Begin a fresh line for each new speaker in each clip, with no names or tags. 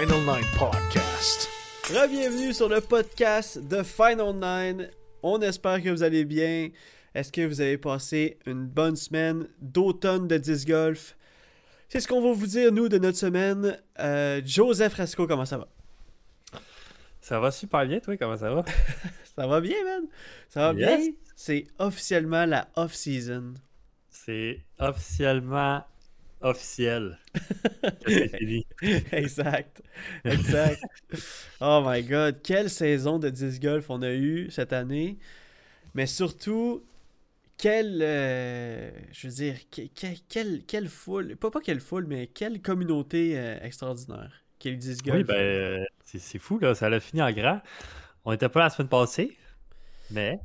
Final Nine Podcast.
Bienvenue sur le podcast de Final Nine. On espère que vous allez bien. Est-ce que vous avez passé une bonne semaine d'automne de disc golf? C'est ce qu'on va vous dire, nous, de notre semaine. Euh, Joseph Rasco, comment ça va?
Ça va super bien, toi, comment ça va?
Ça va bien, man? Ça va
Yes.
bien? C'est officiellement la off-season.
C'est officiellement officiel. fini.
exact. Exact. oh my god, quelle saison de disc golf on a eu cette année. Mais surtout, quelle. euh, je veux dire, que- que- quelle, quelle foule. Pas, pas quelle foule, mais quelle communauté euh, extraordinaire. Quel disc golf.
Oui, ben, c'est c'est fou, là. Ça l'a fini en grand. On n'était pas là la semaine passée, mais.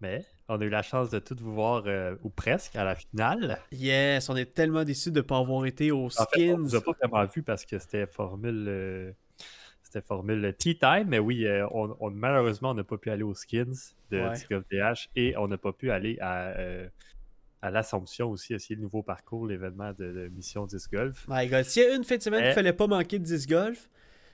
Mais, on a eu la chance de tout vous voir, euh, ou presque, à la finale.
Yes, on est tellement déçus de ne pas avoir été aux
En fait, on
skins.
vous a pas vraiment vu parce que c'était formule. euh, C'était formule Tea Time, mais oui, euh, on, on- malheureusement, on n'a pas pu aller aux skins de
Ouais.
Golf DH et on n'a pas pu aller à, à l'Assomption aussi, essayer le nouveau parcours, l'événement de, de Mission Disc Golf.
My god, s'il y a une fin de semaine qu'il
Eh.
fallait pas manquer de disc golf,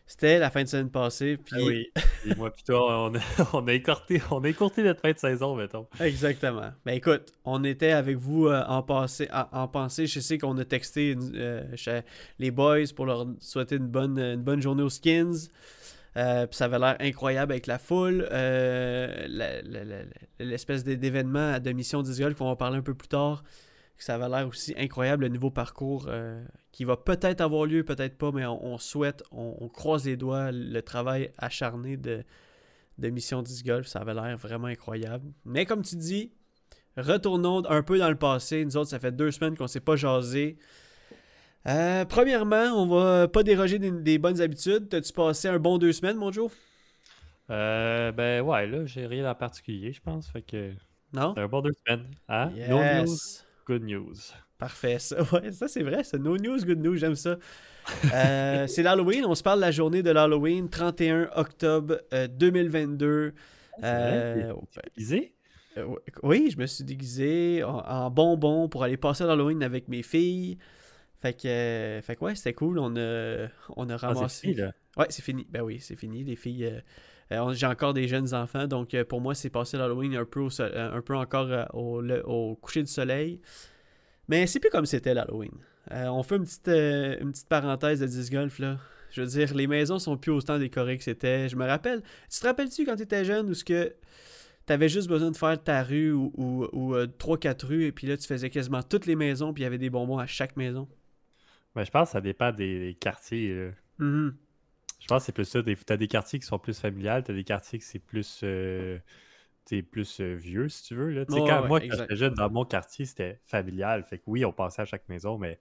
c'était la fin de semaine passée. Puis...
Ah oui. Et moi, plutôt, on a, on, a écourté, on a écourté notre fin de saison, mettons.
Exactement. Ben écoute, on était avec vous euh, en, passé, en, en pensée. Je sais qu'on a texté euh, chez les boys pour leur souhaiter une bonne, une bonne journée aux skins. Euh, puis ça avait l'air incroyable avec la foule. L'espèce d'é- d'événement de mission disc golf qu'on va parler un peu plus tard. Ça avait l'air aussi incroyable, le nouveau parcours euh, qui va peut-être avoir lieu, peut-être pas, mais on, on souhaite, on, on croise les doigts, le travail acharné de, de Mission Disc Golf. Ça avait l'air vraiment incroyable. Mais comme tu dis, retournons un peu dans le passé. Nous autres, ça fait deux semaines qu'on s'est pas jasé. Euh, premièrement, on va pas déroger des, des bonnes habitudes. T'as-tu passé un bon deux semaines, mon Joe?
Euh, ben ouais, là, j'ai rien en particulier, je pense. Fait que
Non?
c'est un bon deux semaines. Hein? No news,
Yes!
Good news.
Parfait, ça. Ouais, ça c'est vrai, c'est no news, good news, j'aime ça. Euh, c'est l'Halloween, on se parle de la journée de l'Halloween, 31 octobre euh, 2022. Euh? Euh, oui, je me suis déguisé en, en bonbon pour aller passer l'Halloween avec mes filles. Fait que, fait que ouais, c'était cool. On a, on a
Ah, c'est
ramassé.
fini, là.
Ouais, c'est fini. Ben oui, c'est fini. Les filles. Euh, J'ai encore des jeunes enfants, donc euh, pour moi, c'est passé l'Halloween un peu, au so- euh, un peu encore au, le- au coucher du soleil. Mais c'est plus comme c'était l'Halloween. On fait une petite, une petite parenthèse de disc golf là. Je veux dire, les maisons sont plus autant décorées que c'était. Je me rappelle. Tu te rappelles-tu quand tu étais jeune où ce que t'avais juste besoin de faire ta rue ou, ou, ou, euh, 3-4 rues et puis là tu faisais quasiment toutes les maisons puis il y avait des bonbons à chaque maison?
Ben, je pense que ça dépend des, des quartiers. là.
Mhm.
Je pense que c'est plus ça. Des, t'as des quartiers qui sont plus familiales, t'as des quartiers qui c'est plus, euh, plus euh, vieux, si tu veux. Là. Tu quand
ouais,
moi, quand j'étais jeune, dans mon quartier, c'était familial. Fait que oui, on passait à chaque maison, mais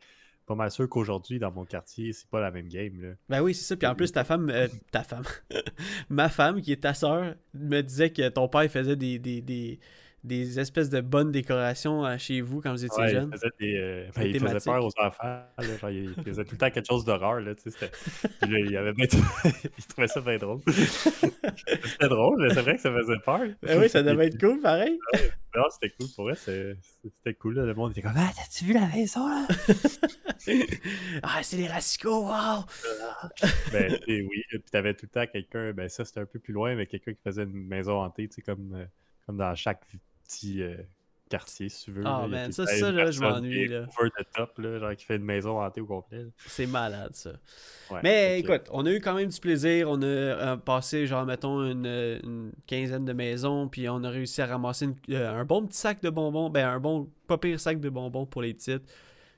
pas mal sûr qu'aujourd'hui, dans mon quartier, c'est pas la même game. Là.
Ben oui, c'est ça. Puis en plus, ta femme, euh, ta femme, ma femme, qui est ta sœur, me disait que ton père faisait des, des, des, des espèces de bonnes décorations euh, chez vous quand vous étiez
Ouais,
jeune?
il faisait, des, euh, ben, il faisait peur aux enfants. là, genre, il, faisait tout le temps quelque chose d'horreur. Là, tu sais, c'était- Puis là, il, avait bien- il trouvait ça bien drôle. c'était drôle, mais c'est vrai que ça faisait peur.
Ben oui, ça devait être cool, pareil.
Non, c'était cool pour vrai. C'était cool. Là, le monde était comme Ah, t'as-tu vu la maison là?
Ah, c'est les Racicos, wow!
Ben et oui. Puis t'avais tout le temps quelqu'un. Ben ça, c'était un peu plus loin, mais quelqu'un qui faisait une maison hantée, tu sais, comme, euh, comme dans chaque petit. euh, quartier si tu veux.
Ah,
a
man, ça, ça, là, je m'ennuie, là.
Over the top, là, genre qui fait une maison hantée au complet.
C'est malade, ça.
Ouais,
Mais écoute, on a eu quand même du plaisir. On a euh, passé, genre, mettons, une, euh, une quinzaine de maisons, puis on a réussi à ramasser une- euh, un bon petit sac de bonbons. Ben, un bon, pas pire sac de bonbons pour les petites.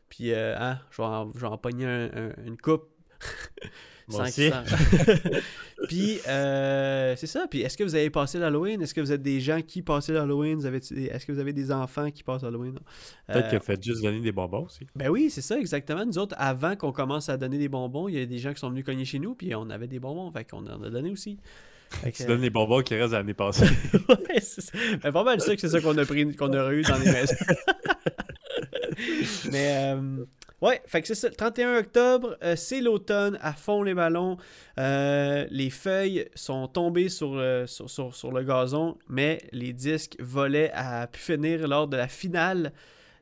Puis, euh, hein, je vais en, je vais en pogner un- un- une coupe.
Moi
que Puis, euh, c'est ça. Puis, est-ce que vous avez passé l'Halloween? Est-ce que vous êtes des gens qui passaient l'Halloween? Vous Est-ce que vous avez des enfants qui passent l'Halloween?
Peut-être
Euh,
qu'il a fait juste donner des bonbons aussi.
ben oui, c'est ça, exactement. Nous autres, avant qu'on commence à donner des bonbons, il y a des gens qui sont venus cogner chez nous, puis on avait des bonbons, fait qu'on en a donné aussi. Fait
Tu
que-
donnes les bonbons qui restent de l'année passée.
ouais, c'est ça. Ben, pas mal ça que c'est ça qu'on a pris, qu'on a eu dans les maisons. Mais euh, ouais, fait que c'est ça. Le 31 octobre, euh, c'est l'automne, à fond les ballons. Euh, les feuilles sont tombées sur, le- sur, sur- sur le gazon, mais les disques volaient à pu finir lors de la finale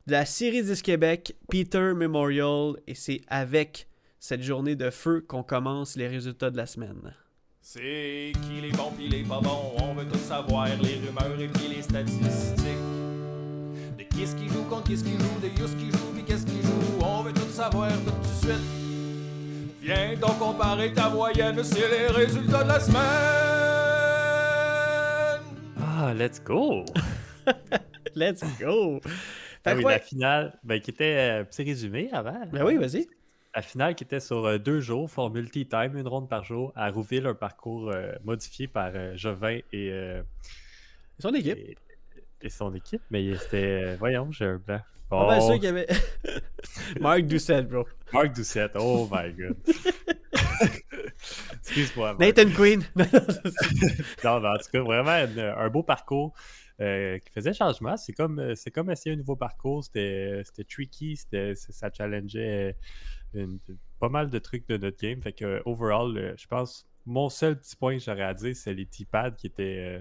de la série 10 Québec, Peter Memorial, et c'est avec cette journée de feu qu'on commence les résultats de la semaine.
C'est qui les bons pis les pas bons, on veut tout savoir, les rumeurs et les statistiques. De qui ce qui joue contre qui ce qui joue, de Yus qui joue pis qu'est-ce qui joue, on veut tout savoir tout de suite. Viens donc comparer ta moyenne, c'est les résultats de la semaine.
Ah, let's go!
Let's go!
Ah oui. La finale, ben, qui était, euh, petit résumé avant.
Ben oui, vas-y.
La finale qui était sur euh, deux jours, formule tea time, une ronde par jour, à Rouville, un parcours euh, modifié par euh, Jovin et, euh,
Son équipe.
et, et son équipe. Mais c'était, euh, voyons, j'ai un blanc. Oh,
sûr qu'il y avait. Marc Doucette, bro.
Marc Doucette, oh my god. Excuse-moi.
Nathan Queen.
Non, mais en tout cas, vraiment un beau parcours euh, qui faisait changement. C'est comme, euh, c'est comme essayer un nouveau parcours. C'était c'était tricky, c'était- ça challengeait une- pas mal de trucs de notre game. Fait que, overall, je pense, mon seul petit point que j'aurais à dire, c'est les T-pads qui étaient. euh,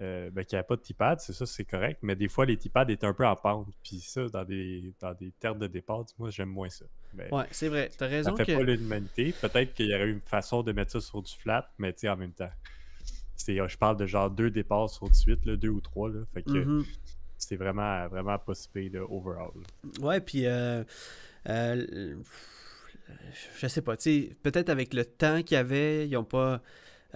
euh, ben, qui n'avaient pas de T-pad, c'est ça, c'est correct, mais des fois, les T-pads étaient un peu en pente. Puis ça, dans des, dans des terres de départ, moi, j'aime moins ça. Ben,
ouais, c'est vrai. T'as
ça
raison
fait
que.
pas l'humanité. Peut-être qu'il y aurait eu une façon de mettre ça sur du flat, mais tu sais, en même temps. c'est- Je parle de genre deux départs sur 18, là, deux ou trois. Là, fait que
Mhm.
c'est vraiment, vraiment pas si pire, là, overall.
Ouais, puis. Euh, euh, je sais pas, tu sais, peut-être avec le temps qu'il y avait, ils n'ont pas.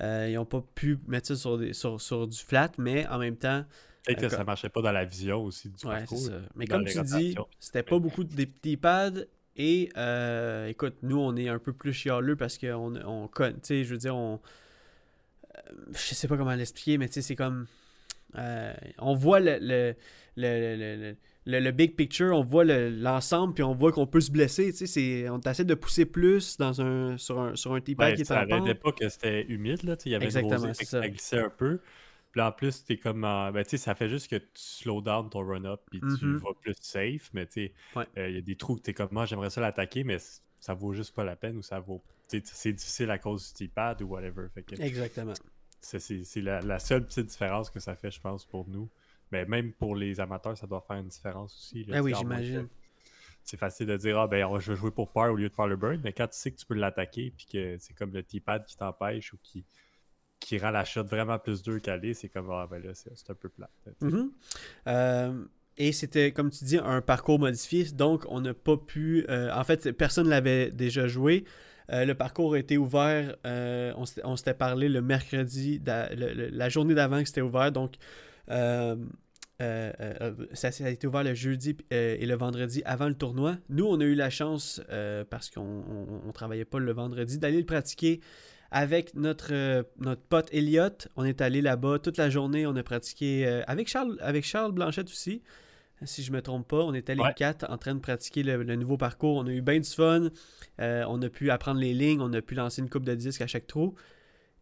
Euh, ils ont pas pu mettre ça sur, des, sur, sur du flat, mais en même temps,
Peut-être que
D'accord.
ça marchait pas dans la vision aussi du
ouais, c'est
parcours.
ça. Mais comme tu dis, c'était pas beaucoup de petits pads. Et euh, écoute, nous, on est un peu plus chialeux parce qu'on on, sais, je veux dire, on. euh, je sais pas comment l'expliquer, mais tu sais, c'est comme. euh, on voit le, le, le, le, le- big picture, on voit le- l'ensemble, puis on voit qu'on peut se blesser. Tu sais, c'est- on essaie de pousser plus dans un, sur un, sur un T-pad
Ben,
qui est en pente.
pas que c'était humide, là. Il y avait
Exactement,
une rosée,
ça.
ça glissait un peu. Puis en plus, t'es comme en- ben, ça fait juste que tu slow down ton run-up puis tu
Mhm.
vas plus safe. Mais tu
Ouais.
euh, il y a des trous que t'es comme moi, j'aimerais ça l'attaquer, mais ça vaut juste pas la peine ou ça vaut. C'est difficile à cause du T-pad ou whatever. Fait que
Exactement.
c'est- c'est c'est la, la seule petite différence que ça fait, je pense, pour nous. Mais même pour les amateurs, ça doit faire une différence aussi. là,
Ah
tu
oui, j'imagine.
c'est facile de dire ah ben on- je vais jouer pour peur au lieu de faire le burn, mais quand tu sais que tu peux l'attaquer puis que c'est comme le T-pad qui t'empêche ou qui, qui rend la shot vraiment plus dure qu'aller, c'est comme ah ben là c'est un peu plat.
Mhm. Euh, et c'était, comme tu dis, un parcours modifié. Donc, on n'a pas pu. euh, en fait, personne ne l'avait déjà joué. Euh, le parcours a été ouvert. on s'était- parlé le mercredi, le- la journée d'avant que c'était ouvert. Donc, euh, euh, euh, ça, ça a été ouvert le jeudi euh, et le vendredi avant le tournoi. Nous, on a eu la chance, parce qu'on ne travaillait pas le vendredi, d'aller le pratiquer avec notre, notre pote Elliot. On est allé là-bas toute la journée. On a pratiqué avec, Charles, avec Charles Blanchette aussi. Si je me trompe pas, on était les
Ouais.
quatre en train de pratiquer le, le nouveau parcours. On a eu bien du fun. On a pu apprendre les lignes. On a pu lancer une coupe de disques à chaque trou.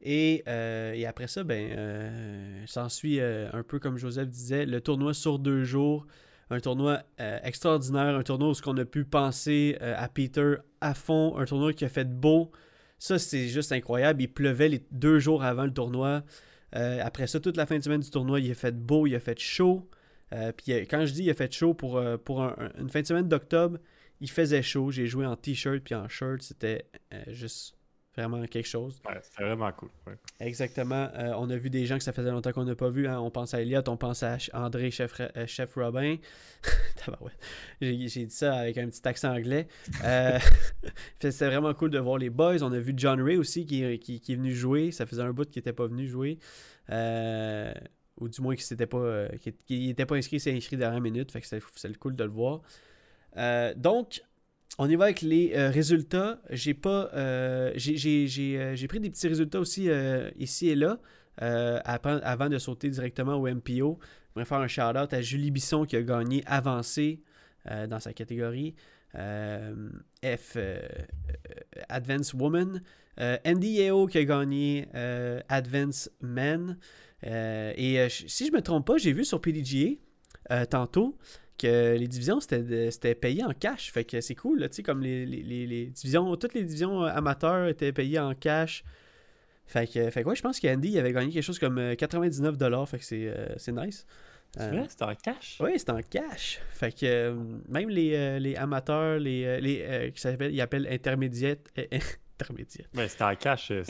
Et, euh, et après ça, ben, euh, s'ensuit euh, un peu comme Joseph disait, le tournoi sur deux jours. Un tournoi extraordinaire, un tournoi où ce qu'on a pu penser à Peter à fond, un tournoi qui a fait beau. Ça, c'est juste incroyable. Il pleuvait les deux jours avant le tournoi. Après ça, toute la fin de semaine du tournoi, il a fait beau, il a fait chaud. Puis quand je dis il a fait chaud pour, pour un- un- une fin de semaine d'octobre, il faisait chaud. J'ai joué en t-shirt puis en shirt. C'était juste vraiment quelque chose.
Ouais, c'était vraiment cool. ouais.
Exactement. Euh, on a vu des gens que ça faisait longtemps qu'on n'a pas vu. hein. On pense à Elliot, on pense à André, chef, euh, chef Robin. J'ai j'ai dit ça avec un petit accent anglais. Euh, C'était vraiment cool de voir les boys. On a vu John Ray aussi qui, qui- qui est venu jouer. Ça faisait un bout qu'il n'était pas venu jouer. Euh, ou du moins qu'il s'était pas, qu'il qu'il était pas inscrit, il s'est inscrit dernière minute. Fait que c'était c'était cool de le voir. Donc, on y va avec les euh, résultats. Euh, euh, j'ai pris des petits résultats aussi ici et là avant de sauter directement au MPO. Je voudrais faire un shout-out à Julie Bisson qui a gagné avancé dans sa catégorie F Advance Woman. Andy Yeo qui a gagné Advance Men. Et si je me trompe pas, j'ai vu sur PDGA tantôt que les divisions c'était c'était payé en cash. Fait que c'est cool, tu sais, comme les, les- les- divisions, toutes les divisions euh, amateurs étaient payées en cash. Fait que, fait que ouais, je pense qu'Andy avait gagné quelque chose comme euh, 99$. Fait que c'est euh, nice.
C'est
Euh,
vrai, c'était en cash.
oui, c'est en cash. Fait que euh, même les, euh, les amateurs, les, euh, les euh, qui s'appellent, ils appellent intermédiaires. euh, intermédiaires.
Mais c'était en cash. euh,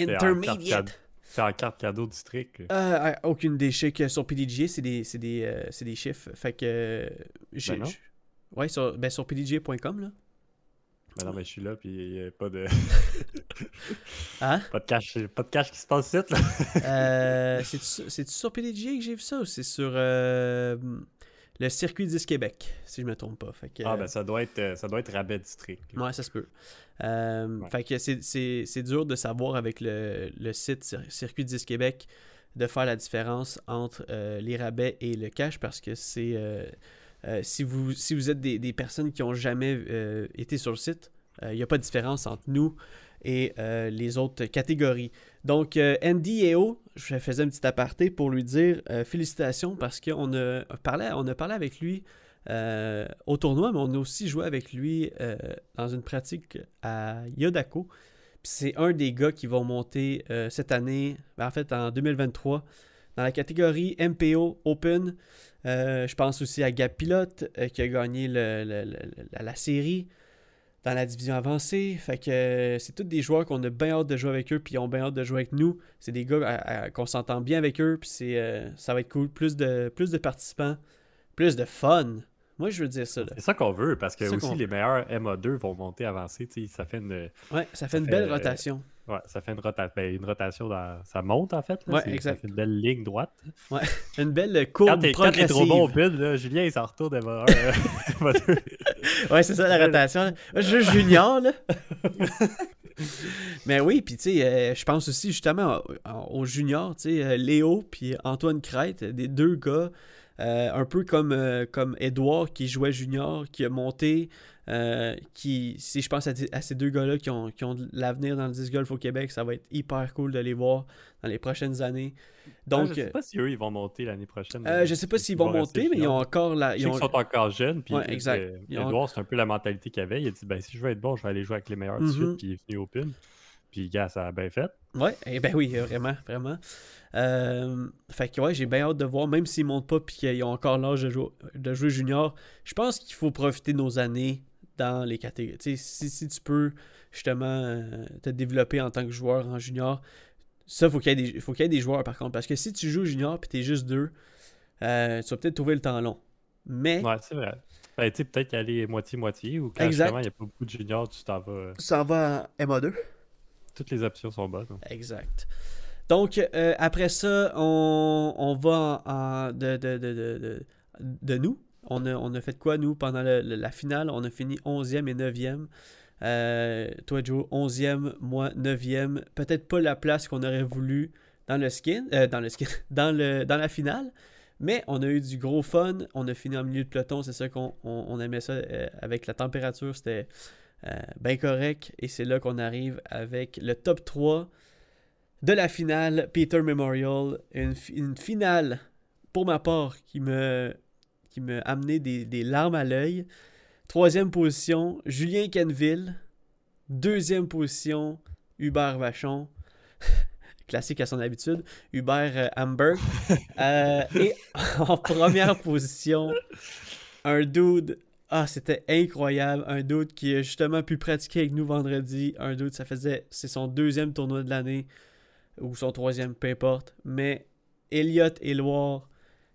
C'était en, carte cadeau- district.
Euh, aucune des chiffres sur PDG, c'est des, c'est des, euh, c'est des chiffres. Fait que. euh, j'ai-
Ben non.
ouais, sur, ben sur PDG.com, là.
Mais non, mais je suis là, puis il n'y a pas de,
Hein?
pas de cash, pas de cash qui se passe ici, là.
Euh, c'est-tu c'est-tu sur PDG que j'ai vu ça ou c'est sur euh, le circuit 10 Québec, si je me trompe pas. Fait que,
Ah,
euh,
ben ça doit être, euh, ça doit être rabais district.
Ouais, ça se peut. Euh,
Ouais.
Fait que c'est- dur de savoir avec le, le site Cir- Circuit 10 Québec de faire la différence entre euh, les rabais et le cash parce que c'est. euh, si, vous, si vous êtes des, des personnes qui ont jamais été sur le site, il n'y a pas de différence entre nous et euh, les autres catégories. Donc, euh, Andy Eo, je faisais un petit aparté pour lui dire euh, félicitations parce qu'on a parlé, on a parlé avec lui euh, au tournoi, mais on a aussi joué avec lui dans une pratique à Yodako. C'est un des gars qui vont monter cette année, ben, en fait en 2023, dans la catégorie MPO Open. Je pense aussi à Gap Pilote qui a gagné la série dans la division avancée. Fait que euh, c'est tous des joueurs qu'on a bien hâte de jouer avec eux, puis ils ont bien hâte de jouer avec nous. C'est des gars qu'on s'entend bien avec eux, puis c'est, euh, ça va être cool. Plus de, plus de participants, plus de fun. Moi, je veux dire ça.
C'est ça qu'on veut, parce que aussi les meilleurs MA2 vont monter sais, Ça fait une,
Ouais, ça fait une
fait,
belle
euh,
rotation.
ouais, ça fait une, rota- ben, une rotation. Dans... Ça monte, en fait. Là.
Ouais, exact.
Ça fait une belle ligne droite.
Une belle
Quand
courbe
quand t'es trop
progressive.
bon au là, Julien, il s'en retourne MA1. euh, MA2.
Ouais, c'est ça la rotation. là. Suis junior, là. Mais oui, puis tu sais, euh, je pense aussi justement aux juniors, tu sais, euh, Léo puis Antoine Crête, des deux gars, euh, un peu comme, euh, comme Edouard qui jouait junior, qui a monté, euh, qui, si je pense à, à ces deux gars-là qui ont, qui ont de l'avenir dans le disc golf au Québec, ça va être hyper cool de les voir dans les prochaines années. Donc,
Ah, je sais pas si eux, ils vont monter l'année prochaine.
euh, je sais pas s'ils vont monter, mais ils ont encore la. Ils ont...
sont encore jeunes. Puis,
Ouais, exact.
euh,
ont-
Edouard, c'est un peu la mentalité qu'il avait. Il a dit ben, si je veux être bon, je vais aller jouer avec les meilleurs de
Mhm.
suite. Puis il est venu Open. Puis, gars, ça a bien fait.
Ouais, eh ben oui, vraiment, vraiment. Euh, fait que ouais, j'ai bien hâte de voir, même s'ils montent pas puis qu'ils ont encore l'âge de jouer, de jouer junior, je pense qu'il faut profiter de nos années dans les catégories. Tu si, si tu peux justement euh, te développer en tant que joueur en junior, ça, faut qu'il y ait des, faut qu'il y ait des joueurs par contre. Parce que si tu joues junior puis t'es juste deux, euh, tu vas peut-être trouver le temps long. Mais
Ouais, c'est vrai. Ben, tu sais, peut-être aller moitié-moitié ou quand
Exact.
justement il n'y a pas beaucoup de juniors, tu t'en vas. euh,
ça va en MA2.
Toutes les options sont bonnes.
Exact. Donc, euh, après ça, on, va en, de, nous. On a, fait quoi, nous, pendant la finale? On a fini 11e et 9e. Euh, toi, Joe, 11e, moi, 9e. Peut-être pas la place qu'on aurait voulu dans le skin, euh, dans le skin, dans, le, dans la finale. Mais on a eu du gros fun. On a fini en milieu de peloton. C'est ça qu'on on, on aimait ça avec la température. C'était bien correct. Et c'est là qu'on arrive avec le top 3. De la finale Peter Memorial. Une, fi- une finale, pour ma part, qui me, qui me amené des, des larmes à l'œil. Troisième position, Julien Kenville. Deuxième position, Hubert Vachon. Classique à son habitude. Hubert euh, Hamburg. Euh, et en première position, un dude. Ah, c'était incroyable. Un dude qui a justement pu pratiquer avec nous vendredi. Un dude, ça faisait. C'est son deuxième tournoi de l'année. Ou son troisième, peu importe. Mais Elliot Éloire,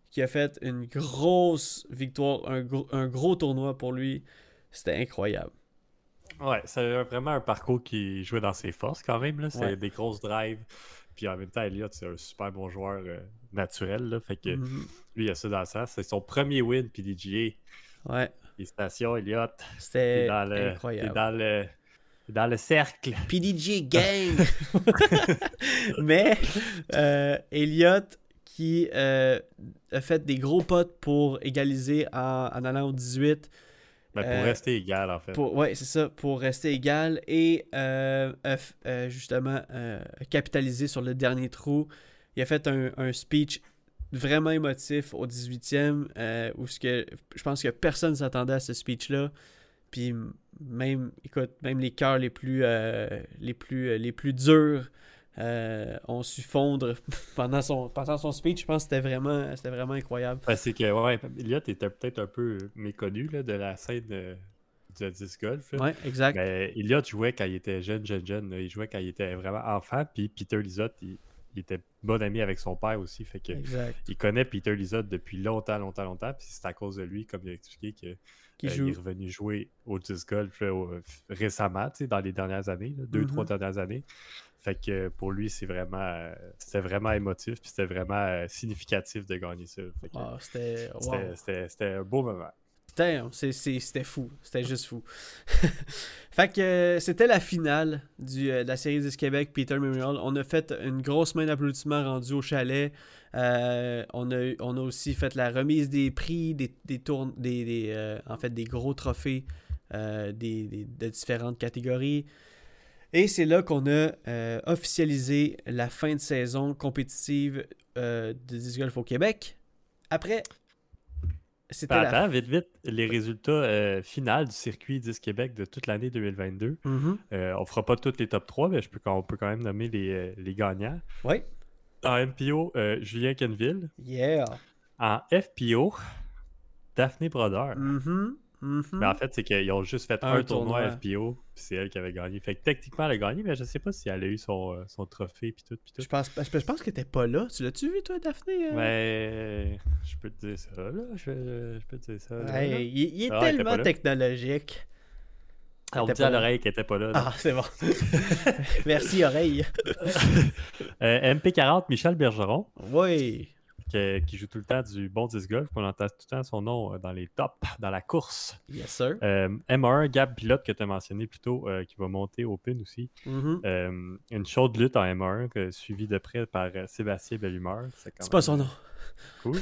qui a fait une grosse victoire, un, gros- un gros tournoi pour lui. C'était incroyable.
Ouais, c'est vraiment un parcours qui jouait dans ses forces quand même. là. C'est
Ouais.
des grosses drives. Puis en même temps, Elliott, c'est un super bon joueur euh, naturel. Là, fait que
Mhm.
lui, il a ça dans ça. C'est son premier win PDGA.
Ouais,
Félicitations, Elliott.
C'était
t'es
incroyable.
dans le, t'es dans le cercle.
PDG Gang! Mais euh, Elliot, qui euh, a fait des gros potes pour égaliser en, en allant au 18.
Ben, pour
Euh,
rester égal, en fait.
Pour, ouais, c'est ça, pour rester égal et euh, justement capitaliser sur le dernier trou. Il a fait un, un speech vraiment émotif au 18e euh, où ce que, je pense que personne ne s'attendait à ce speech-là. Puis même, écoute, même les cœurs les plus, euh, les plus, euh, les plus durs euh, ont su fondre pendant son, pendant son speech. Je pense que c'était vraiment, c'était vraiment incroyable.
C'est que, ouais, Elliott était peut-être un peu méconnu là, de la scène euh, du disc golf.
Ouais, exact.
Mais Elliott jouait quand il était jeune, jeune, jeune. là. Il jouait quand il était vraiment enfant. Puis Peter Lizotte, il, il était bon ami avec son père aussi. Fait que
Exact.
il connaît Peter Lizotte depuis longtemps, longtemps, longtemps. Puis c'est à cause de lui, comme il a expliqué, que
Qui
euh, il est revenu jouer au disc golf récemment, dans les dernières années, là, deux,
Mhm.
trois dernières années. Fait que pour lui, c'est vraiment, euh, c'était vraiment émotif, puis c'était vraiment euh, significatif de gagner ça.
Ah, wow.
c'était un beau moment.
Putain, c'était fou. C'était juste fou. fait que c'était la finale euh, de la série 10 Québec Peter Memorial. On a fait une grosse main d'applaudissements rendue au chalet. Euh, on, a, aussi fait la remise des prix, des, des des, euh, en fait des gros trophées des, de différentes catégories. Et c'est là qu'on a officialisé la fin de saison compétitive de disc golf au Québec. Après, c'était
Ben,
la
attends, vite, vite, les résultats euh, finaux du circuit 10 Québec de toute l'année 2022.
Mhm.
Euh, on fera pas tous les top 3, mais je peux, on peut quand même nommer les, euh, les gagnants.
Ouais.
En MPO, euh, Julien Kenville.
Yeah.
En FPO, Daphné Brodeur.
Mhm. Mhm.
Mais en fait, c'est qu'ils ont juste fait
Un
un, tournoi,
tournoi.
FPO, puis c'est elle qui avait gagné. Fait que techniquement, elle a gagné, mais je sais pas si elle a eu son, euh, son trophée, puis tout, puis tout.
Je pense, je pense que t'étais pas là. Tu l'as-tu vu, toi, Daphné? euh?
Mais je peux te dire ça, là. Je, je peux te dire ça. là, là.
Hey, il, il est
Ah,
tellement technologique.
On me dit à l'oreille qu'elle était pas là. là.
Ah, c'est bon. Merci, oreille.
Euh, MP40, Michel Bergeron,
Oui.
Qui, qui joue tout le temps du bon disc golf, qu'on entend tout le temps son nom euh, dans les tops, dans la course.
Yes, sir.
Euh, M1, Gab Pilote, que tu as mentionné plus tôt, euh, qui va monter au PIN aussi.
Mhm.
Euh, une chaude lutte en M1, que- suivie de près par Sébastien Bellumeur.
C'est pas son nom.
Cool.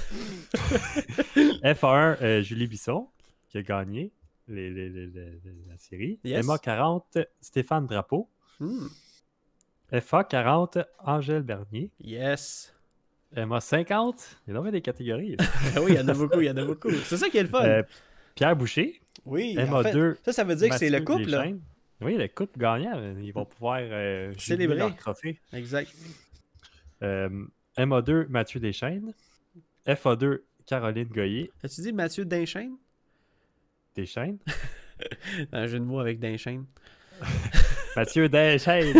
F1, euh, Julie Bisson, qui a gagné les- les- les- les- les- la série.
Yes.
MA40, Stéphane Drapeau.
Hmm.
FA40, Angèle Bernier.
Yes.
MA50, il y en a des catégories.
Ah oui, il y en a beaucoup, il y en a beaucoup. C'est ça qui est le fun.
Euh, Pierre Boucher,
oui, en fait,
MA2,
ça, ça veut dire que c'est le couple, là.
Oui, le couple gagnant. Ils vont pouvoir euh,
Célébrer.
leur trophée.
Exact.
Euh, MA2, Mathieu Deschênes. FA2, Caroline Goyer.
As-tu dit Mathieu Dinchaine?
Deschênes.
Un jeu de mots avec Dinchaine.
Mathieu Deschênes.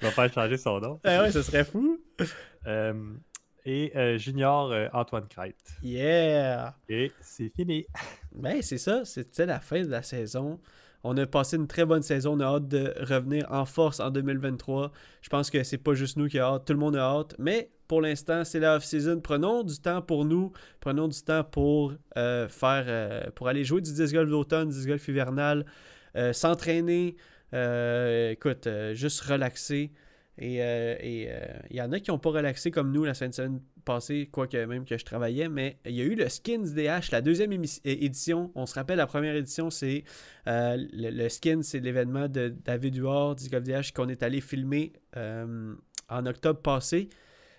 Il va faire changer son nom.
Ah ouais, ce serait fou.
Euh, et euh, Junior euh, Antoine Crête.
Yeah.
Et c'est fini.
Ben, c'est ça, c'était la fin de la saison. On a passé une très bonne saison. On a hâte de revenir en force en 2023. Je pense que c'est pas juste nous qui a hâte, tout le monde a hâte. Mais pour l'instant, c'est la off-season. Prenons du temps pour nous. Prenons du temps pour euh, faire pour aller jouer du disc golf d'automne, du disc golf hivernal, s'entraîner. écoute, juste relaxer. Et euh, et, euh, il y en a qui n'ont pas relaxé comme nous la semaine passée, quoique même que je travaillais, mais il y a eu le Skins DH, la deuxième édition. On se rappelle, la première édition, c'est euh, le, Skins, c'est l'événement de David Huard, Disc of DH, qu'on est allé filmer euh, en octobre passé.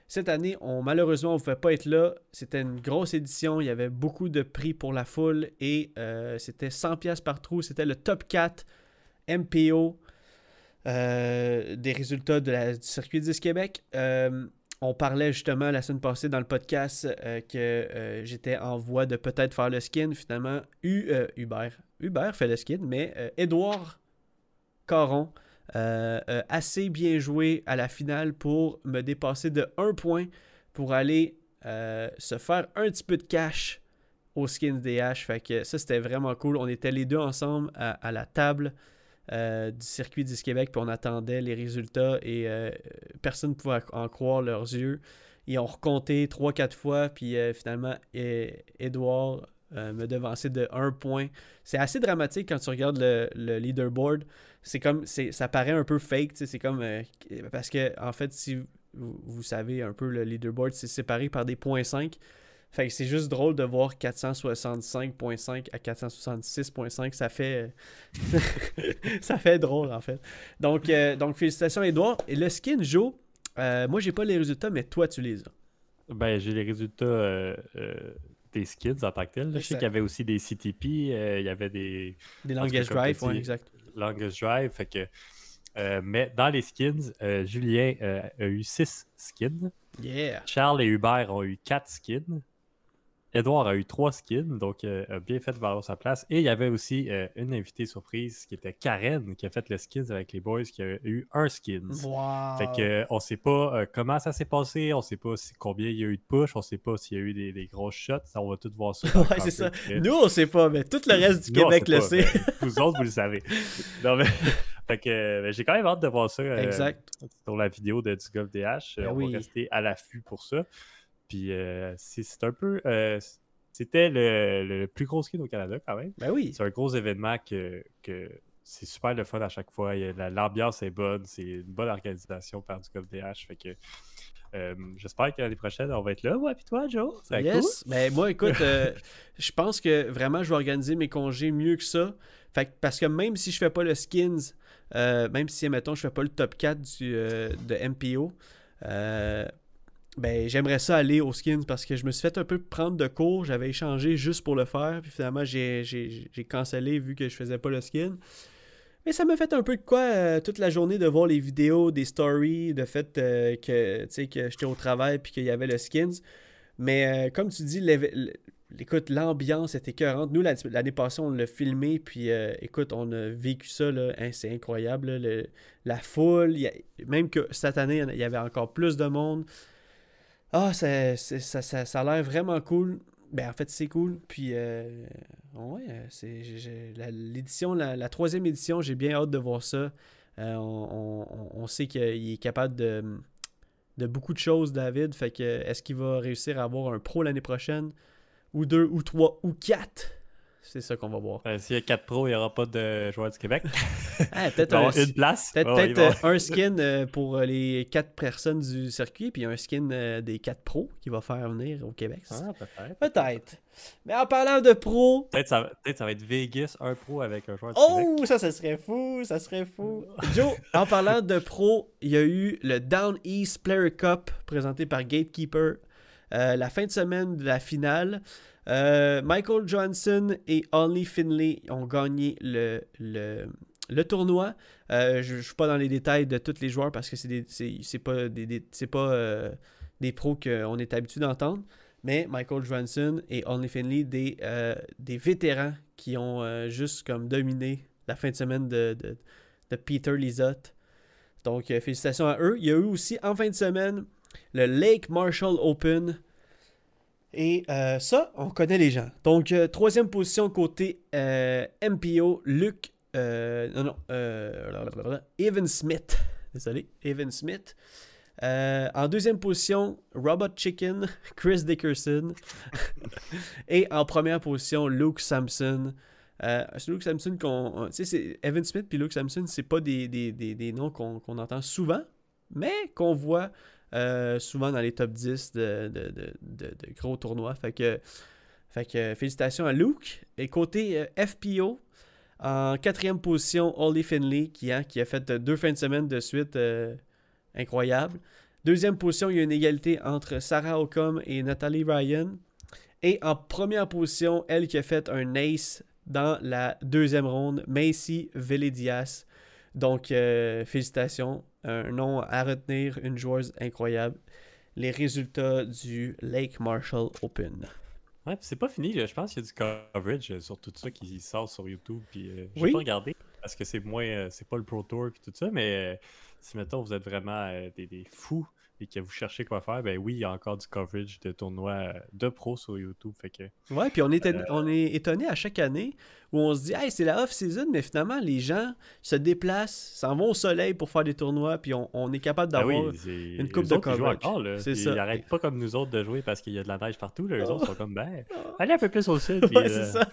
Cette année, on, malheureusement, on ne pouvait pas être là. C'était une grosse édition. Il y avait beaucoup de prix pour la foule et euh, c'était 100$ piastres par trou. C'était le top 4 MPO euh, des résultats du circuit 10 Québec. Euh, on parlait justement la semaine passée dans le podcast euh, que j'étais en voie de peut-être faire le skin. Finalement, U, Hubert. Hubert fait le skin, mais Édouard Caron assez bien joué à la finale pour me dépasser de 1 point pour aller se faire un petit peu de cash au Skins DH. Fait que ça, c'était vraiment cool. On était les deux ensemble à la table euh, du circuit 10 Québec, puis on attendait les résultats et euh, personne ne pouvait en croire leurs yeux. Ils ont recompté 3-4 fois, puis euh, finalement, Edouard me devançait de 1 point. C'est assez dramatique quand tu regardes le, le leaderboard. C'est comme, ça paraît un peu fake, c'est comme, parce que, en fait, si vous, vous savez un peu, le leaderboard, c'est séparé par des points 5. Fait que c'est juste drôle de voir 465.5 à 466.5. Ça fait. ça fait drôle, en fait. Donc, euh, donc félicitations, Edouard. Et le skin, Joe, euh, moi, j'ai pas les résultats, mais toi, tu les as.
Ben, j'ai les résultats euh, euh, des skins en tant que tel. Je sais qu'il y avait aussi des CTP, euh, il y avait des
Des
comme
drive, ouais, exact.
longest drive. Fait que, euh, mais dans les skins, euh, Julien euh, a eu 6 skins.
Yeah.
Charles et Hubert ont eu 4 skins. Edouard a eu 3 skins, donc euh, a bien fait de valoir sa place. Et il y avait aussi euh, une invitée surprise qui était Karen, qui a fait le skins avec les boys, qui a eu un skins.
Wow.
Fait que on sait pas euh, comment ça s'est passé, on sait pas si- combien il y a eu de push, on sait pas s'il y a eu des, des grosses shots, ça, on va tout voir ça.
Ouais, c'est ça. Nous, on sait pas, mais tout le reste du
Nous,
Québec le
pas,
sait.
Vous autres, vous le savez. Non, mais, fait que euh, ben, j'ai quand même hâte de voir ça euh,
Exact.
sur la vidéo de, du Golf DH.
Ben
on
oui.
va rester à l'affût pour ça. Puis euh, c'est un peu. euh, C'était le, le plus gros skin au Canada quand même.
Ben oui.
C'est un gros événement que, que c'est super le fun à chaque fois. L'ambiance est bonne, c'est une bonne organisation par du Golf DH. Fait que euh, j'espère que l'année prochaine, on va être là. Ouais, puis toi, Joe, c'est
Yes. Ben moi, écoute, euh, je pense que vraiment, je vais organiser mes congés mieux que ça. Fait que- parce que même si je fais pas le skins, euh, même si, mettons, je fais pas le top 4 du, de MPO, ben j'aimerais ça aller au skins parce que je me suis fait un peu prendre de cours. J'avais échangé juste pour le faire. Puis finalement, j'ai, j'ai, j'ai cancellé vu que je faisais pas le skin. Mais ça m'a fait un peu de quoi euh, toute la journée de voir les vidéos, des stories, de fait euh, que, que j'étais au travail puis qu'il y avait le skins. Mais euh, comme tu dis, écoute, l'ambiance était écœurante. Nous, l'année passée, on l'a filmé, puis écoute, on a vécu ça, là, hein, c'est incroyable. le- la foule, même que cette année, il y avait encore plus de monde. Ah, ça, c'est- ça, ça, ça a l'air vraiment cool. Ben, en fait, c'est cool. Puis, euh, ouais, c'est la- l'édition, la, la troisième édition, j'ai bien hâte de voir ça. Euh, on, on- on sait qu'il est capable de, de beaucoup de choses, David. Fait que est-ce qu'il va réussir à avoir un pro l'année prochaine? Ou deux, ou trois, ou quatre? C'est ça qu'on va voir.
Euh, S'il y a 4 pros, il n'y aura pas de joueurs du Québec.
Ah, peut-être un,
une place.
peut-être- peut-être,
va-
euh, un skin euh, pour euh, les quatre personnes du circuit, puis un skin des quatre pros qui va faire venir au Québec.
Ah, peut-être.
Peut-être. Mais en parlant de pro,
Peut-être ça, peut ça va être Vegas, un pro avec un joueur du Québec.
Oh, ça, ça serait fou, ça serait fou. Joe, en parlant de pro, il y a eu le Down East Player Cup présenté par Gatekeeper. Euh, la fin de semaine de la finale. Euh, Michael Johnson et Only Finley ont gagné le, le, le tournoi. Euh, je ne suis pas dans les détails de tous les joueurs parce que c'est c'est pas des, c'est pas euh, des pros qu'on est habitué d'entendre. Mais Michael Johnson et Only Finley, des, euh, vétérans qui ont juste comme dominé la fin de semaine de, Peter Lizotte. Donc, félicitations à eux. Il y a eu aussi en fin de semaine le Lake Marshall Open. Et ça, on connaît les gens. Donc, troisième position côté MPO, Luc. Euh, non, non. euh, Evan Smith. Désolé, Evan Smith. Euh, en deuxième position, Robot Chicken, Chris Dickerson. Et en première position, Luke Sampson. Euh, Luke Sampson qu'on. Sais, c'est Evan Smith puis Luke Sampson, c'est pas des, des, des, des noms qu'on qu'on entend souvent. mais qu'on voit euh, souvent dans les top 10 de, de- de- de- de gros tournois. Fait que, fait que félicitations à Luke. Et côté euh, FPO, en quatrième position, Holly Finley, qui, hein, qui a fait deux fins de semaine de suite euh, incroyables. Deuxième position, il y a une égalité entre Sarah Ocom et Natalie Ryan. Et en première position, elle qui a fait un ace dans la deuxième ronde, Macy Veledias. Donc, euh, félicitations. Un nom à retenir, une joueuse incroyable. Les résultats du Lake Marshall Open.
Ouais, c'est pas fini, je pense qu'il y a du coverage euh, sur tout ça qui sort sur YouTube. Puis euh, j'ai
Oui.
pas regardé parce que c'est moins, euh, c'est pas le Pro Tour puis tout ça, mais euh, si mettons vous êtes vraiment des, des fous et que vous cherchez quoi faire, ben oui, il y a encore du coverage de tournois euh, de pro sur YouTube. Fait que
Ouais, puis on est,
Euh.
on est étonné à chaque année où on se dit, hey, c'est la off-season, mais finalement, les gens se déplacent, s'en vont au soleil pour faire des tournois, puis on, on est capable
Ben
d'avoir.
oui,
une coupe de
ils
coverage.
Ils
ça.
arrêtent pas comme nous autres de jouer parce qu'il y a de la neige partout. Là. Eux
Oh.
autres sont comme, ben, allez un peu plus au sud. puis,
Ouais,
euh,
c'est ça.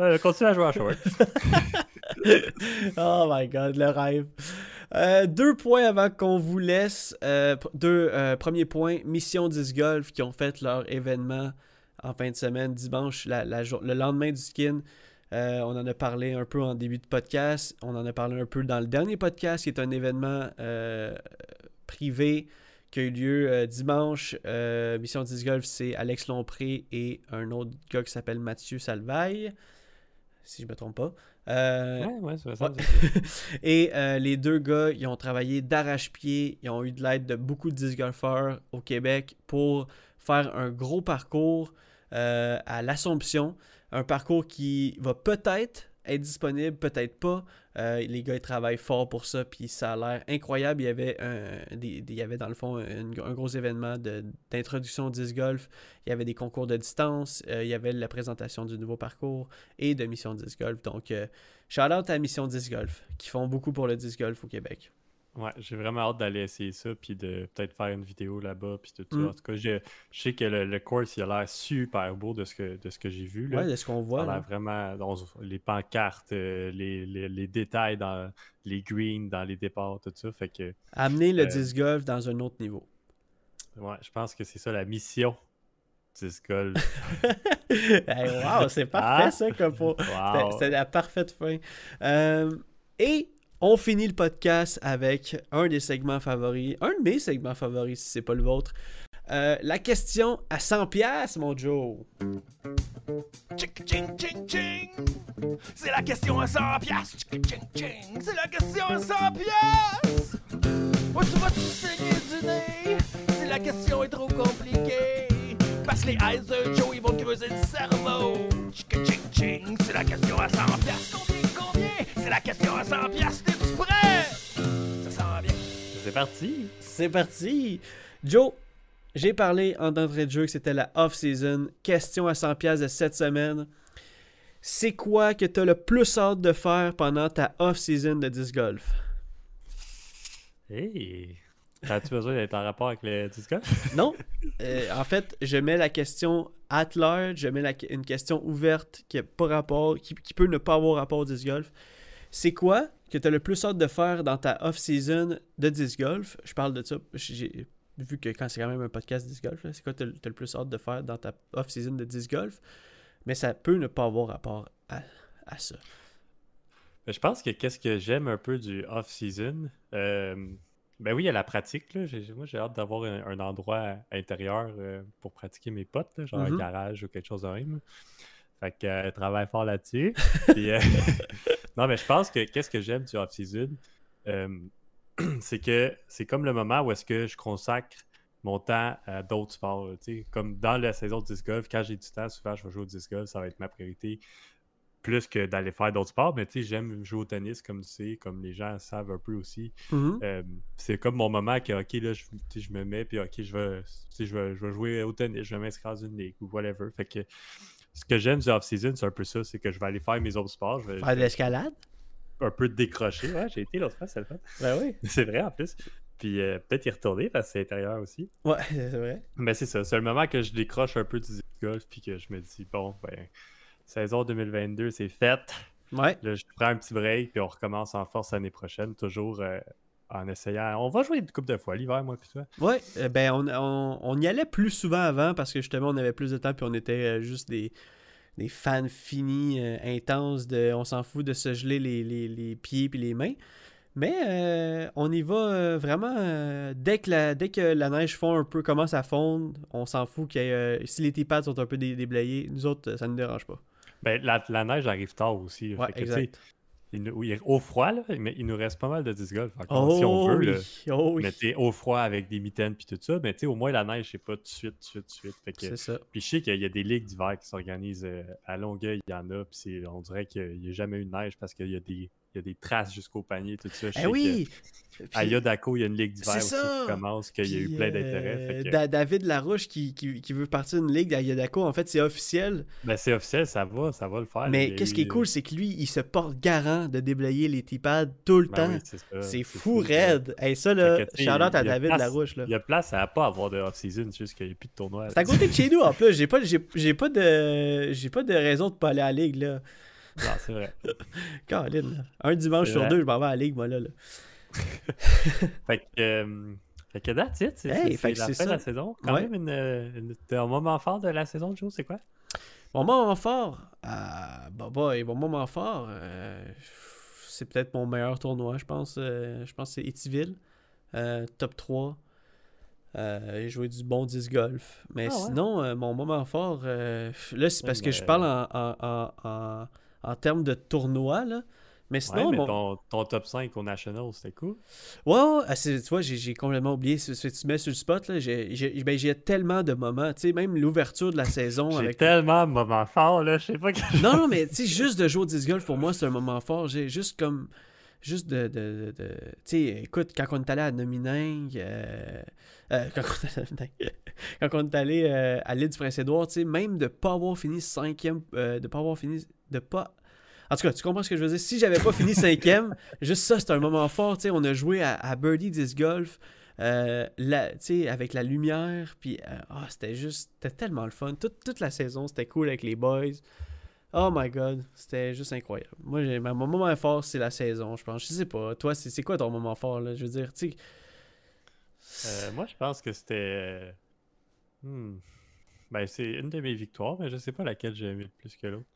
euh, continue à jouer à short.
oh my god, le rêve. Euh, deux points avant qu'on vous laisse. Euh, deux, euh, premier point, Mission 10 Golf qui ont fait leur événement en fin de semaine, dimanche, la- le lendemain du skin. Euh, on en a parlé un peu en début de podcast. On en a parlé un peu dans le dernier podcast qui est un événement privé qui a eu lieu dimanche. Mission 10 Golf, c'est Alex Lompré et un autre gars qui s'appelle Mathieu Salvaille. Si je me trompe pas. Euh,
Ouais, ouais, ça.
et euh, les deux gars, ils ont travaillé d'arrache-pied. Ils ont eu de l'aide de beaucoup de disc golfeurs au Québec pour faire un gros parcours euh, à l'Assomption. Un parcours qui va peut-être être disponible, peut-être pas. Euh, les gars, ils travaillent fort pour ça, puis ça a l'air incroyable. Il y avait, un, il y avait dans le fond un, gros événement d'introduction au disc golf. Il y avait des concours de distance. euh, il y avait la présentation du nouveau parcours et de Mission Disc Golf. Donc, euh, shout out à Mission Disc Golf, qui font beaucoup pour le disc golf au Québec.
Ouais, j'ai vraiment hâte d'aller essayer ça, puis de peut-être faire une vidéo là-bas, puis tout ça.
Mm.
En tout cas, je, je sais que le, le course, il a l'air super beau de ce que, de ce que j'ai vu. Là.
Ouais, de ce qu'on voit.
a l'air vraiment. les pancartes, euh, les, les, les détails dans les greens, dans les départs, tout ça. Fait que,
Amener le
Euh,
disc golf dans un autre niveau.
ouais, je pense que c'est ça la mission golf.
hey, wow, c'est parfait
Ah.
ça, comme pour- C'était
Wow.
c'était la parfaite fin. Euh, et on finit le podcast avec un des segments favoris, un de mes segments favoris si c'est pas le vôtre. Euh, la question à 100 pièces, mon Joe.
C'est la question à 100 piastres. Tchic, ching, ching. C'est la question à 100 piastres. Où tu vas-tu saigner du nez? Si la question est trop compliquée. Parce que les eyes de Joe, ils vont te creuser le cerveau. C'est la question à 100 piastres. Combien, combien? C'est la question à 100 piastres. T'es-tu prêt? Ça sent bien.
C'est parti.
C'est parti. Joe, j'ai parlé en d'entrée de jeu que c'était la off-season. Question à 100 pièces de cette semaine. C'est quoi que tu as le plus hâte de faire pendant ta off-season de disc golf?
Hey! As-tu besoin d'être en rapport avec le disc golf?
Non. Euh, en fait, je mets la question at large, je mets la- une question ouverte qui, a pas rapport, qui, qui peut ne pas avoir rapport au disc golf. C'est quoi que tu as le plus hâte de faire dans ta off-season de disc golf? Je parle de ça, j'ai vu que quand c'est quand même un podcast disc golf, c'est quoi que tu as le plus hâte de faire dans ta off-season de disc golf? Mais ça peut ne pas avoir rapport à, à ça.
Je pense que qu'est-ce que j'aime un peu du off-season, euh, ben oui, il y a la pratique. Là. Moi, j'ai hâte d'avoir un, un endroit intérieur euh, pour pratiquer mes potes, là, genre un garage ou quelque chose de même. Fait que euh, travaille fort là-dessus. Euh, non, mais je pense que qu'est-ce que j'aime du off-season, c'est que c'est comme le moment où est-ce que je consacre mon temps à d'autres sports. là. Comme dans la saison de disc golf, quand j'ai du temps, souvent je vais jouer au disc golf, ça va être ma priorité plus que d'aller faire d'autres sports. Mais tu sais, j'aime jouer au tennis, comme tu sais, comme les gens savent un peu aussi.
Mhm.
Euh, c'est comme mon moment que, ok, là, je, je me mets, puis ok, je vais, je vais, je vais jouer au tennis, je vais m'inscrire dans une ligue ou whatever. Fait que ce que j'aime du off-season, c'est un peu ça, c'est que je vais aller faire mes autres sports, je vais,
Faire de l'escalade?
un peu décrocher. Ouais, j'ai été l'autre fois, c'est le fun.
Ben oui.
C'est vrai en plus. Puis euh, peut-être y retourner parce que c'est intérieur aussi.
Ouais, c'est vrai.
Mais c'est ça, c'est le moment que je décroche un peu du golf, puis que je me dis, bon, ben, saison 2022, c'est fait.
Ouais.
Là, je prends un petit break, puis on recommence en force l'année prochaine. Toujours, euh, en essayant. On va jouer une couple de fois l'hiver, moi, puis toi.
Ouais, euh, ben on, on- on y allait plus souvent avant parce que justement on avait plus de temps puis on était euh, juste des, des fans finis, intenses, de, on s'en fout de se geler les, les, les pieds puis les mains. Mais euh, on y va euh, vraiment euh, dès, que la, dès que la neige fond un peu, commence à fondre, on s'en fout euh, si les T-pads sont un peu dé- déblayés, nous autres, ça ne nous dérange pas.
Ben, la, la neige arrive tard aussi.
Ouais,
fait que,
exact.
il, au froid, là, mais il nous reste pas mal de disc golf si on
Oh
veut.
oui,
là.
oh oui,
Mais t'es au froid avec des mitaines puis tout ça, mais au moins la neige, c'est pas tout de suite, tout de suite, tout de suite. Fait que,
c'est ça.
puis je sais qu'il y a des ligues d'hiver qui s'organisent euh, à Longueuil, il y en a, puis on dirait qu'il n'y a jamais eu de neige parce qu'il y, a des- il y a des traces jusqu'au panier, tout ça. Je
Eh
sais
oui!
que À Yodako, il y a une ligue d'hiver aussi
ça!
qui commence, qu'il y a eu plein
euh,
d'intérêts. que-
Da- David Larouche qui, qui, qui veut partir d'une ligue à Yodako, en fait, c'est officiel.
Ben, c'est officiel, ça va, ça va le faire.
mais qu'est-ce qui est cool, c'est que lui, il se porte garant de déblayer les T-pads tout le
Ben
temps.
oui, c'est
fou,
fou,
raide. Et ça, là, shout-out à David
place-
Larouche. Là.
Il y a place à pas avoir de off-season, juste qu'il n'y a plus de tournoi.
C'est à côté de chez nous, en plus. J'ai pas, j'ai pas de, j'ai pas de raison de pas aller à la ligue, là.
Non, c'est vrai.
Caroline. Un dimanche sur deux, je m'en vais à la ligue, moi, là. là.
Fait que, euh, fait que that's it, c'est
Hey,
la de
ça.
la saison. Quand
Ouais.
même une, une- un moment fort de la saison, Joe, c'est quoi?
Mon moment fort, euh, bah mon moment fort, euh, c'est peut-être mon meilleur tournoi, je pense. euh, je pense que c'est Etiville, top 3. Euh, j'ai joué du bon disc golf. Mais
Ah
sinon, mon moment fort, là, c'est parce que je parle en, en, en, en, en termes de tournoi, là. Mais sinon,
ouais, mais ton, ton top 5 au National, c'était cool.
Ouais, ah, tu vois, j'ai complètement oublié. Ce que tu mets sur le spot, là, j'ai j'ai- ben, j'ai tellement de moments. Tu sais, même l'ouverture de la saison
J'ai
avec
tellement de moments forts, là, je sais pas que...
non, non, mais tu sais, juste de jouer au disc golf, pour moi, c'est un moment fort. J'ai juste comme. Juste de. de, de- de- tu sais, écoute, quand on est allé à Nomining. euh, euh, quand, on est allé à Nomining, quand on est allé euh, à l'île du Prince-Édouard, tu sais, même de pas avoir fini cinquième. euh, de pas avoir fini. De pas. En tout cas, tu comprends ce que je veux dire? Si j'avais pas fini cinquième, juste ça, c'est un moment fort. Tu sais, on a joué à, à Birdie Disc Golf. euh, la- tu sais, avec la lumière, puis euh, ah, c'était juste, c'était tellement le fun. Toute, toute la saison, c'était cool avec les boys. Oh my god, c'était juste incroyable. Moi, j'ai, mon moment fort, c'est la saison, je pense. Je sais pas. Toi, c'est, c'est quoi ton moment fort, là? Je veux dire, tu sais.
Euh, moi, je pense que c'était... euh, hmm. Ben, c'est une de mes victoires, mais je sais pas laquelle j'ai aimé le plus que l'autre.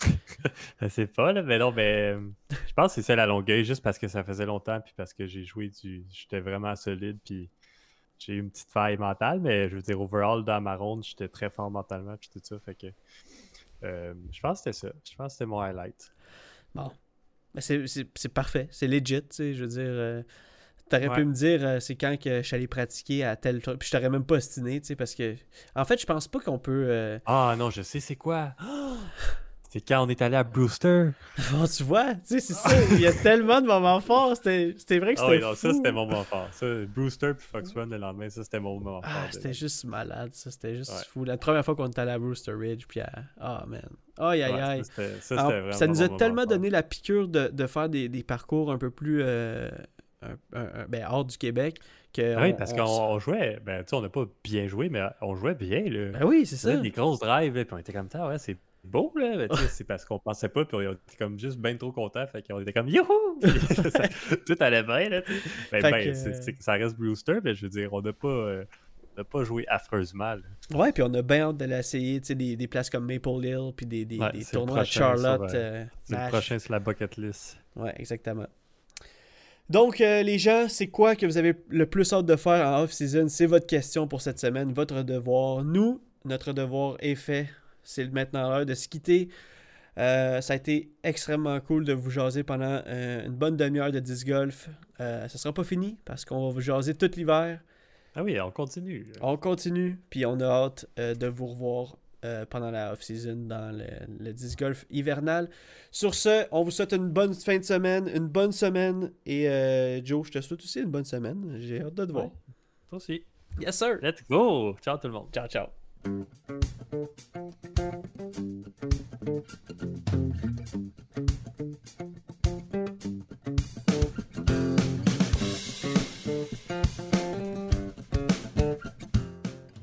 sais pas, là, mais non, mais... euh, Je pense que c'est celle à Longueuil, juste parce que ça faisait longtemps, puis parce que j'ai joué du... J'étais vraiment solide, puis j'ai eu une petite faille mentale, mais je veux dire, overall, dans ma ronde, j'étais très fort mentalement, puis tout ça, fait que... euh, je pense que c'était ça. Je pense que c'était mon highlight.
Bon. Ben, c'est, c'est, c'est parfait. C'est legit, tu sais. Je veux dire. euh, T'aurais
Ouais.
pu me dire euh, c'est quand que je suis allé pratiquer à tel truc. Puis je t'aurais même pas ostiné, tu sais, parce que. En fait, je pense pas qu'on peut. euh,
Ah non, je sais c'est quoi. C'est quand on est allé à Brewster.
Bon, tu vois, tu sais, c'est ça. Il y a tellement de moments forts. C'était, c'était vrai que
Ah
c'était.
oui, non, ça c'était mon moment fort. Ça, Brewster puis Fox Run le lendemain, ça c'était mon moment
Ah,
fort.
c'était juste malade, ça. C'était juste
Ouais.
fou. La première fois qu'on était allé à Brewster Ridge, puis à. Ah, man. Aïe, aïe, aïe.
ça,
nous a tellement
fort.
donné la piqûre de, de faire des, des parcours un peu plus euh, un- un- un- ben, hors du Québec que
Ah Oui,
on-
parce
on
qu'on jouait, ben tu sais, on n'a pas bien joué, mais on jouait bien. Là.
Ben oui, c'est ça.
des grosses drives, puis on était comme ça, ouais, c'est beau, là. c'est parce qu'on pensait pas, puis on était comme juste bien trop contents, fait qu'on était comme youhou! Ça- Tout allait bien, là. Ben, ben, c'est- ça reste Brewster, mais je veux dire, on n'a pas, euh, on pas joué affreusement. là.
Ouais, puis on a bien hâte de l'essayer, tu sais, des, des places comme Maple Hill, puis des, des,
Ouais,
tournois à Charlotte. euh,
C'est le prochain sur la bucket list.
Ouais, exactement. Donc, euh, les gens, c'est quoi que vous avez le plus hâte de faire en off-season? C'est votre question pour cette semaine, votre devoir. Nous, notre devoir est fait. C'est maintenant l'heure de se quitter. Euh, ça a été extrêmement cool de vous jaser pendant euh, une bonne demi-heure de disc golf. Euh, ça sera pas fini parce qu'on va vous jaser tout l'hiver.
Ah oui, on continue.
On continue, puis on a hâte euh, de vous revoir pendant la off-season dans le, le disc golf hivernal. Sur ce, on vous souhaite une bonne fin de semaine, une bonne semaine, et Joe, je te souhaite aussi une bonne semaine. J'ai hâte de te voir.
Ouais. Toi aussi.
Yes, sir.
Let's go! Ciao tout le monde.
Ciao, ciao.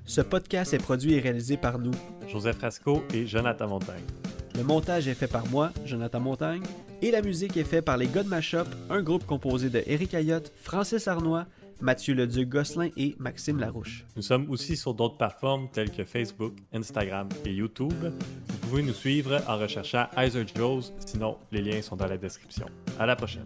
Ce podcast est produit et réalisé par nous,
Joseph Rasco et Jonathan Montagne.
Le montage est fait par moi, Jonathan Montagne, et la musique est faite par les God Mashup, un groupe composé de Eric Ayotte, Francis Arnois, Mathieu Leduc Gosselin et Maxime Larouche.
Nous sommes aussi sur d'autres plateformes telles que Facebook, Instagram et YouTube pouvez nous suivre en recherchant Heiser Joes, sinon les liens sont dans la description. À la prochaine.